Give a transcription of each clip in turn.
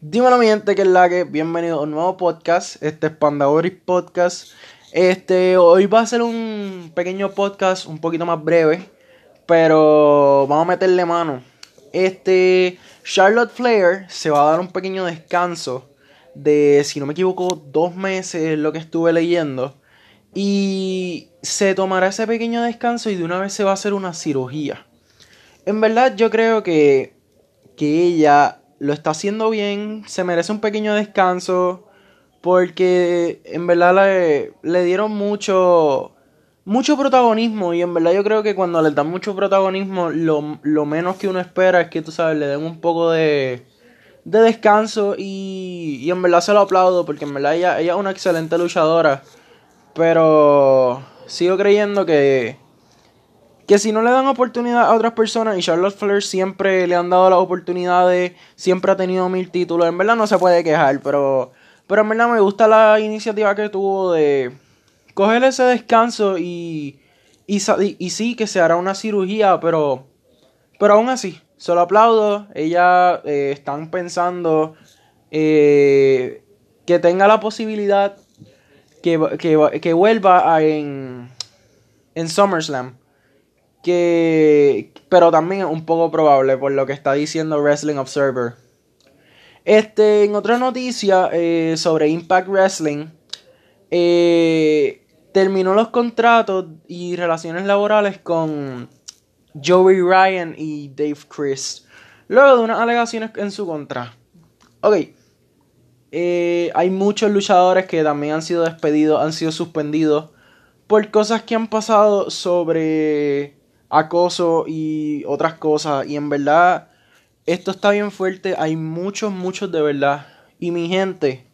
Dímelo mi gente que es la que, bienvenido a un nuevo podcast, este es Podcast. Este, hoy va a ser un pequeño podcast un poquito más breve, pero vamos a meterle mano. Este, Charlotte Flair se va a dar un pequeño descanso de, si no me equivoco, dos meses, lo que estuve leyendo. Y se tomará ese pequeño descanso y de una vez se va a hacer una cirugía. En verdad yo creo que, que ella lo está haciendo bien, se merece un pequeño descanso, porque en verdad le, le dieron mucho, mucho protagonismo y en verdad yo creo que cuando le dan mucho protagonismo, lo, lo menos que uno espera es que, tú sabes, le den un poco de, de descanso y, y en verdad se lo aplaudo, porque en verdad ella, ella es una excelente luchadora, pero sigo creyendo que que si no le dan oportunidad a otras personas y Charlotte Flair siempre le han dado las oportunidades, siempre ha tenido mil títulos, en verdad no se puede quejar, pero, pero en verdad me gusta la iniciativa que tuvo de coger ese descanso y, y, sí que se hará una cirugía, pero, pero aún así, solo aplaudo, ella eh, están pensando eh, que tenga la posibilidad que, que, que vuelva a en, en SummerSlam que pero también es un poco probable por lo que está diciendo Wrestling Observer. Este, en otra noticia eh, sobre Impact Wrestling, eh, terminó los contratos y relaciones laborales con Joey Ryan y Dave Chris, luego de unas alegaciones en su contra. Ok, eh, hay muchos luchadores que también han sido despedidos, han sido suspendidos por cosas que han pasado sobre acoso y otras cosas. Y en verdad, esto está bien fuerte. Hay muchos, muchos de verdad. Y mi gente,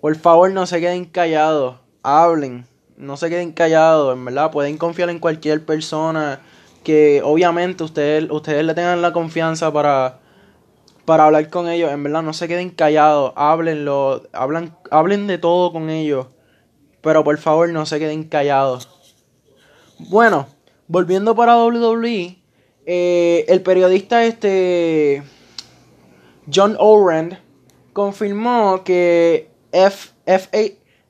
por favor no se queden callados. Hablen. No se queden callados. En verdad, pueden confiar en cualquier persona. Que obviamente ustedes, ustedes le tengan la confianza para, para hablar con ellos. En verdad, no se queden callados. Háblenlo. Hablan, hablen de todo con ellos. Pero por favor, no se queden callados. Bueno, volviendo para WWE, eh, el periodista este John Orand confirmó que F,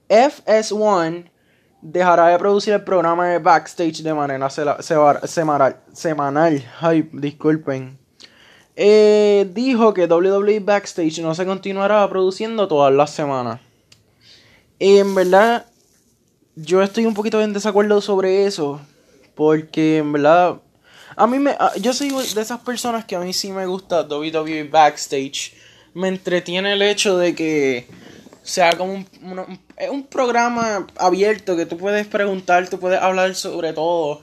FS1 dejará de producir el programa de backstage de manera semanal. semanal. Ay, disculpen. Eh, dijo que WWE Backstage no se continuará produciendo todas las semanas. En verdad, yo estoy un poquito en desacuerdo sobre eso. Porque en verdad, a mí me, yo soy de esas personas que a mí sí me gusta WWE Backstage. Me entretiene el hecho de que sea como un, un, programa abierto que tú puedes preguntar, tú puedes hablar sobre todo.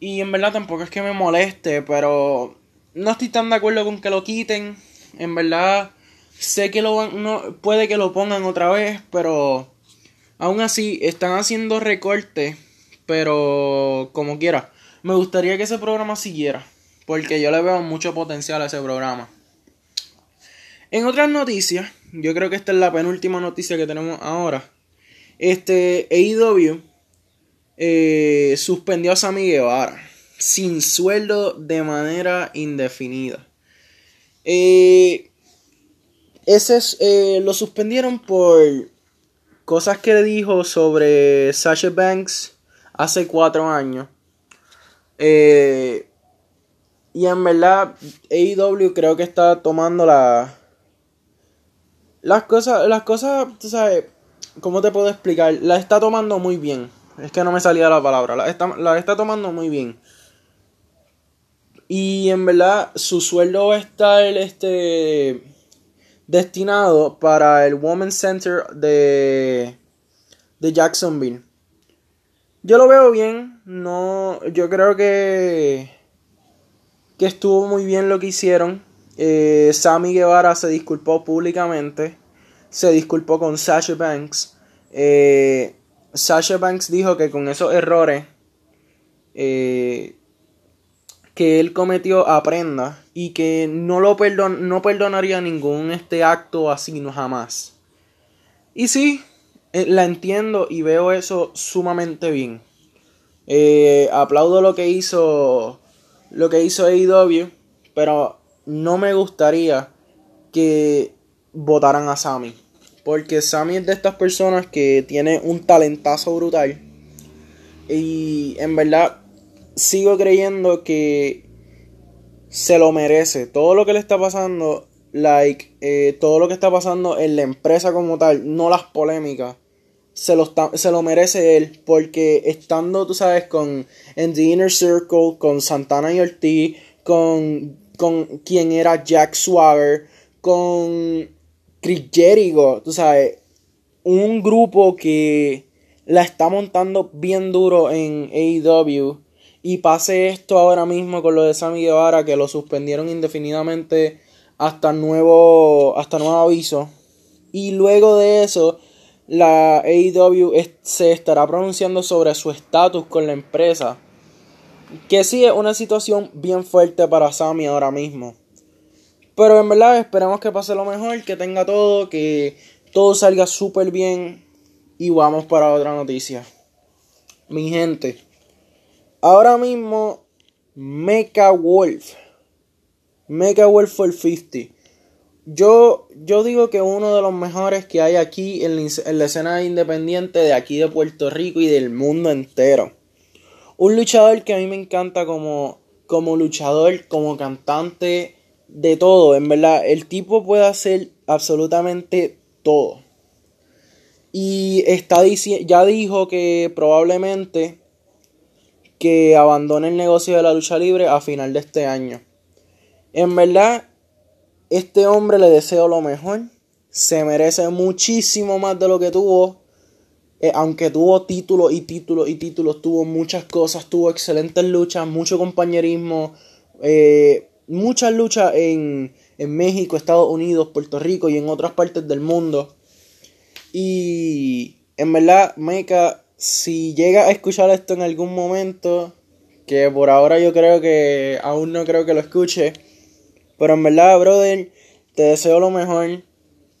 Y en verdad tampoco es que me moleste, pero no estoy tan de acuerdo con que lo quiten. En verdad, sé que lo van, no, puede que lo pongan otra vez, pero aún así están haciendo recortes pero como quiera, me gustaría que ese programa siguiera. Porque yo le veo mucho potencial a ese programa. En otras noticias, yo creo que esta es la penúltima noticia que tenemos ahora. Este AEW eh, suspendió a Sammy Guevara sin sueldo de manera indefinida. Eh, ese eh, lo suspendieron por cosas que dijo sobre Sasha Banks hace cuatro años. Eh, y en verdad, AEW creo que está tomando la. Las cosas, las cosas, sabes, ¿cómo te puedo explicar? La está tomando muy bien. Es que no me salía la palabra. La está, la está tomando muy bien. Y en verdad, su sueldo va a estar este, destinado para el Women's Center de, de Jacksonville. Yo lo veo bien, no, yo creo que, que estuvo muy bien lo que hicieron. Eh, Sammy Guevara se disculpó públicamente, se disculpó con Sasha Banks. Eh, Sasha Banks dijo que con esos errores eh, que él cometió aprenda y que no lo perdon no perdonaría ningún este acto así no jamás. Y sí, eh, la entiendo y veo eso sumamente bien. Eh, aplaudo lo que hizo lo que hizo AEW, pero no me gustaría que votaran a Sammy. Porque Sammy es de estas personas que tiene un talentazo brutal. Y en verdad sigo creyendo que se lo merece. Todo lo que le está pasando, like, eh, todo lo que está pasando en la empresa como tal, no las polémicas, se lo, se lo merece él. Porque estando, tú sabes, con en The Inner Circle, con Santana y Ortiz, con, con quien era Jack Swagger, con Chris Jericho, tú sabes, un grupo que la está montando bien duro en AEW y pase esto ahora mismo con lo de Sammy Guevara que lo suspendieron indefinidamente hasta nuevo hasta nuevo aviso y luego de eso la AEW se estará pronunciando sobre su estatus con la empresa que sí es una situación bien fuerte para Sammy ahora mismo pero en verdad esperemos que pase lo mejor que tenga todo que todo salga súper bien y vamos para otra noticia mi gente Ahora mismo, Mecha Wolf. Mecha Wolf for 50. Yo, yo digo que uno de los mejores que hay aquí en la, escena independiente de aquí de Puerto Rico y del mundo entero. Un luchador que a mí me encanta como, como luchador, como cantante, de todo. En verdad, el tipo puede hacer absolutamente todo. Y está ya dijo que probablemente que abandone el negocio de la lucha libre a final de este año. En verdad, este hombre le deseo lo mejor. Se merece muchísimo más de lo que tuvo. Eh, aunque tuvo títulos y títulos y títulos, tuvo muchas cosas, tuvo excelentes luchas, mucho compañerismo, eh, muchas luchas en, en México, Estados Unidos, Puerto Rico y en otras partes del mundo. Y en verdad, Mecha si llega a escuchar esto en algún momento, que por ahora yo creo que aún no creo que lo escuche, pero en verdad, brother, te deseo lo mejor.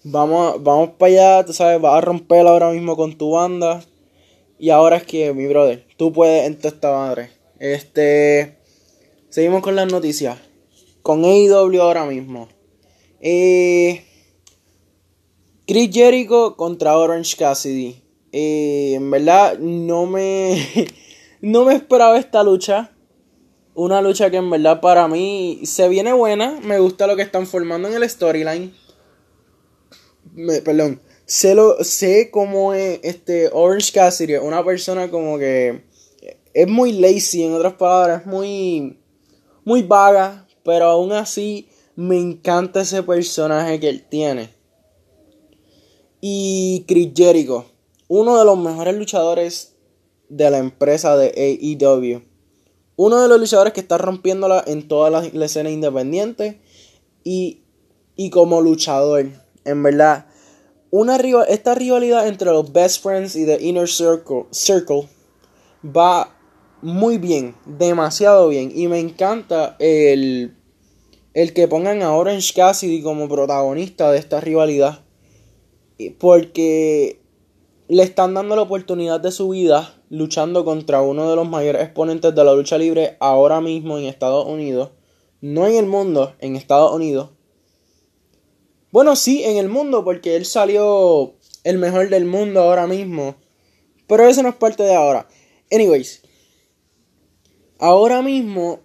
Vamos, vamos para allá, tú sabes, vas a romper ahora mismo con tu banda. Y ahora es que, mi brother, tú puedes en esta madre. Este. Seguimos con las noticias. Con AEW ahora mismo. Eh, Chris Jericho contra Orange Cassidy. Eh, en verdad, no me. no me esperaba esta lucha. Una lucha que en verdad para mí se viene buena. Me gusta lo que están formando en el storyline. perdón. Sé, lo, sé cómo es este Orange Cassidy. Una persona como que. Es muy lazy, en otras palabras. Muy. Muy vaga. Pero aún así. Me encanta ese personaje que él tiene. Y Chris Jericho uno de los mejores luchadores de la empresa de AEW. Uno de los luchadores que está rompiéndola en toda la, escena independiente. Y, y como luchador, en verdad. Una, esta rivalidad entre los Best Friends y The Inner Circle, Circle va muy bien, demasiado bien. Y me encanta el, el que pongan a Orange Cassidy como protagonista de esta rivalidad. Porque le están dando la oportunidad de su vida luchando contra uno de los mayores exponentes de la lucha libre ahora mismo en Estados Unidos. No en el mundo, en Estados Unidos. Bueno, sí, en el mundo, porque él salió el mejor del mundo ahora mismo. Pero eso no es parte de ahora. Anyways, ahora mismo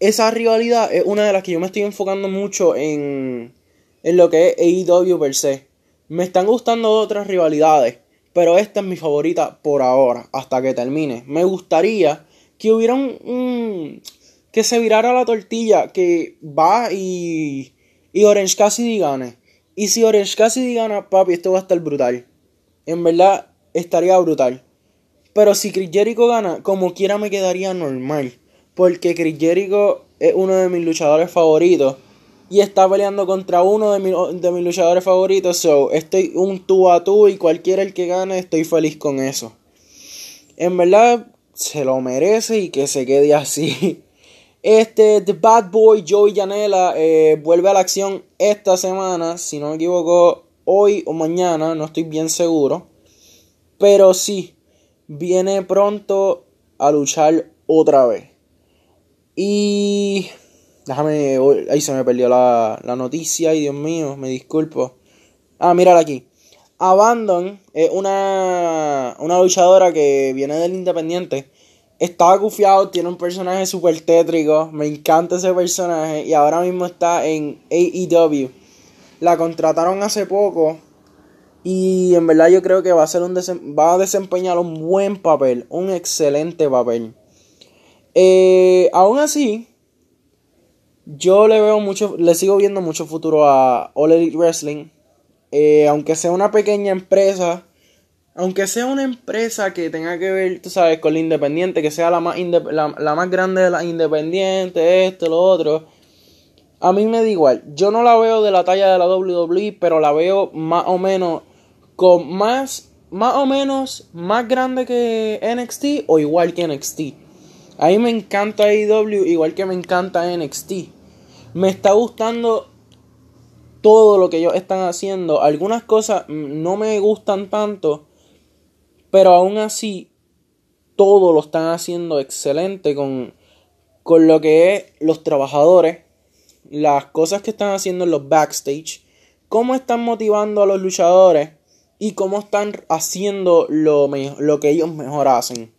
esa rivalidad es una de las que yo me estoy enfocando mucho en, en lo que es AEW per se. Me están gustando otras rivalidades pero esta es mi favorita por ahora, hasta que termine. Me gustaría que hubiera un, que se virara la tortilla, que va y, y Orange Cassidy gane. Y si Orange Cassidy gana, papi, esto va a estar brutal. En verdad, estaría brutal. Pero si Chris Jericho gana, como quiera me quedaría normal. Porque Chris Jericho es uno de mis luchadores favoritos y está peleando contra uno de, de mis luchadores favoritos. So, estoy un tú a tú y cualquiera el que gane, estoy feliz con eso. En verdad, se lo merece y que se quede así. Este, The Bad Boy Joey Janela eh, vuelve a la acción esta semana, si no me equivoco, hoy o mañana, no estoy bien seguro. Pero sí, viene pronto a luchar otra vez. Y Déjame. Ahí se me perdió la, la noticia. Y Dios mío, me disculpo. Ah, mírala aquí. Abandon es una, una luchadora que viene del Independiente. Estaba gufiado, tiene un personaje súper tétrico. Me encanta ese personaje. Y ahora mismo está en AEW. La contrataron hace poco. Y en verdad yo creo que va a, ser un va a desempeñar un buen papel. Un excelente papel. Eh, aún así, yo le veo mucho, le sigo viendo mucho futuro a All Elite Wrestling. Eh, aunque sea una pequeña empresa, aunque sea una empresa que tenga que ver, tú sabes, con la independiente, que sea la más, la, más grande de las independientes, esto, lo otro. A mí me da igual. Yo no la veo de la talla de la WWE, pero la veo más o menos con más, más o menos más grande que NXT o igual que NXT. A mí me encanta AEW igual que me encanta NXT. Me está gustando todo lo que ellos están haciendo. Algunas cosas no me gustan tanto, pero aún así todo lo están haciendo excelente con, con lo que es los trabajadores, las cosas que están haciendo en los backstage, cómo están motivando a los luchadores y cómo están haciendo lo, lo que ellos mejor hacen.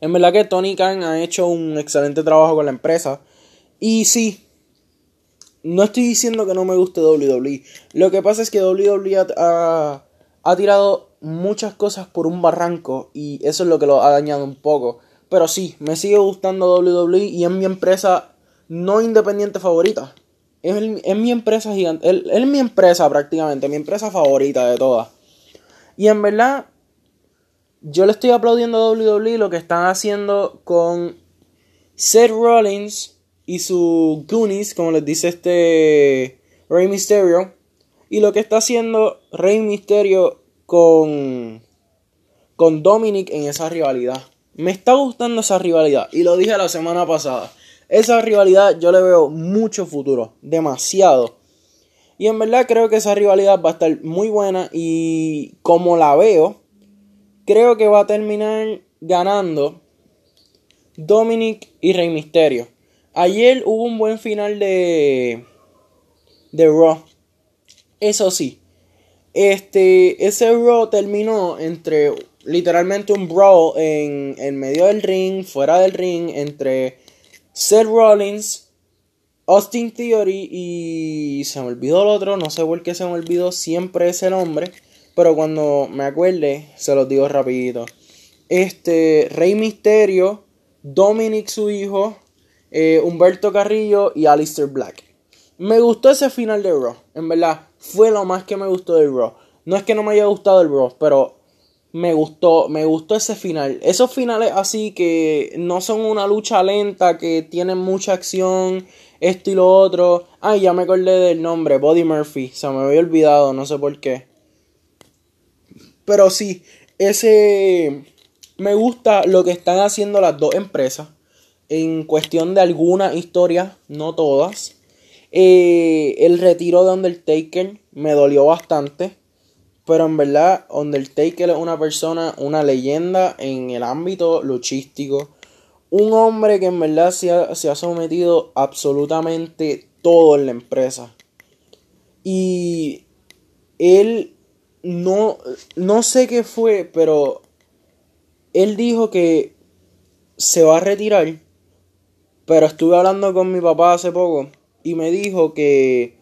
En verdad que Tony Khan ha hecho un excelente trabajo con la empresa. Y sí, no estoy diciendo que no me guste WWE. Lo que pasa es que WWE ha, ha, tirado muchas cosas por un barranco y eso es lo que lo ha dañado un poco. Pero sí, me sigue gustando WWE y es mi empresa no independiente favorita. Es, mi empresa gigante. Es, es mi empresa prácticamente, mi empresa favorita de todas. Y en verdad, yo le estoy aplaudiendo a WWE lo que están haciendo con Seth Rollins y su Goonies, como les dice este Rey Mysterio, y lo que está haciendo Rey Mysterio con con Dominic en esa rivalidad. Me está gustando esa rivalidad y lo dije la semana pasada. Esa rivalidad yo le veo mucho futuro, demasiado. Y en verdad creo que esa rivalidad va a estar muy buena y como la veo, creo que va a terminar ganando Dominic y Rey Misterio. Ayer hubo un buen final de de Raw. Eso sí, este ese Raw terminó entre literalmente un brawl en, en medio del ring, fuera del ring entre Seth Rollins, Austin Theory y se me olvidó el otro, no sé por qué se me olvidó siempre ese nombre. Pero cuando me acuerde, se los digo rapidito. Este, Rey Misterio, Dominic su hijo, eh, Humberto Carrillo y Alistair Black. Me gustó ese final de Raw, en verdad. Fue lo más que me gustó del Raw. No es que no me haya gustado el Raw, pero me gustó, me gustó ese final. Esos finales así que no son una lucha lenta, que tienen mucha acción, esto y lo otro. Ay, ya me acordé del nombre, Body Murphy. Se me había olvidado, no sé por qué. Pero sí, ese... Me gusta lo que están haciendo las dos empresas. En cuestión de algunas historias, no todas. Eh, el retiro de Undertaker me dolió bastante. Pero en verdad, Undertaker es una persona, una leyenda en el ámbito luchístico. Un hombre que en verdad se ha, se ha sometido absolutamente todo en la empresa. Y él no, no sé qué fue, pero él dijo que se va a retirar. Pero estuve hablando con mi papá hace poco y me dijo que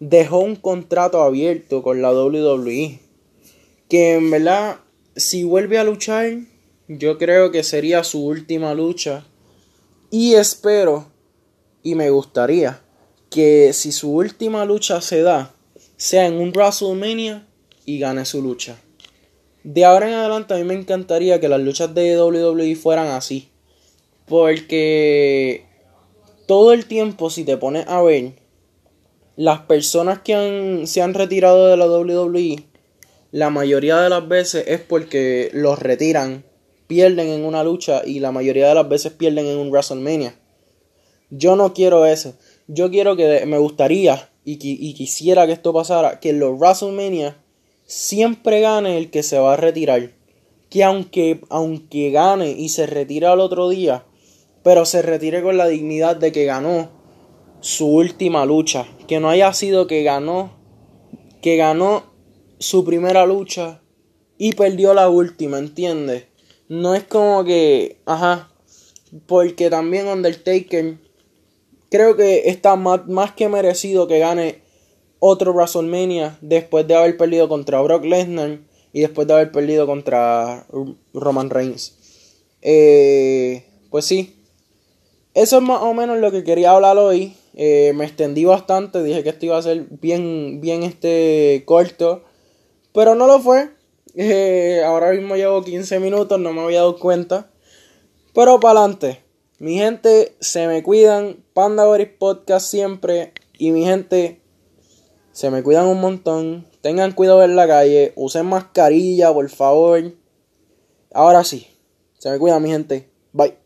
dejó un contrato abierto con la WWE. Que en verdad, si vuelve a luchar, yo creo que sería su última lucha. Y espero y me gustaría que si su última lucha se da, sea en un WrestleMania y gane su lucha. De ahora en adelante a mí me encantaría que las luchas de WWE fueran así. Porque todo el tiempo, si te pones a ver, las personas que han, se han retirado de la WWE, la mayoría de las veces es porque los retiran, pierden en una lucha y la mayoría de las veces pierden en un WrestleMania. Yo no quiero eso. Yo quiero que, me gustaría y, y quisiera que esto pasara, que los WrestleMania siempre gane el que se va a retirar. Que aunque, aunque gane y se retire al otro día, pero se retire con la dignidad de que ganó su última lucha. Que no haya sido que ganó que ganó su primera lucha y perdió la última, ¿entiendes? No es como que, ajá, porque también Undertaker creo que está más, más que merecido que gane otro WrestleMania después de haber perdido contra Brock Lesnar y después de haber perdido contra Roman Reigns. Eh, pues sí, eso es más o menos lo que quería hablar hoy. Eh, me extendí bastante, dije que esto iba a ser bien, bien este corto, pero no lo fue. Eh, ahora mismo llevo 15 minutos, no me había dado cuenta. Pero para adelante. Mi gente, se me cuidan. Panda Podcast siempre. Y mi gente, se me cuidan un montón. Tengan cuidado en la calle. Usen mascarilla, por favor. Ahora sí. Se me cuidan, mi gente. Bye.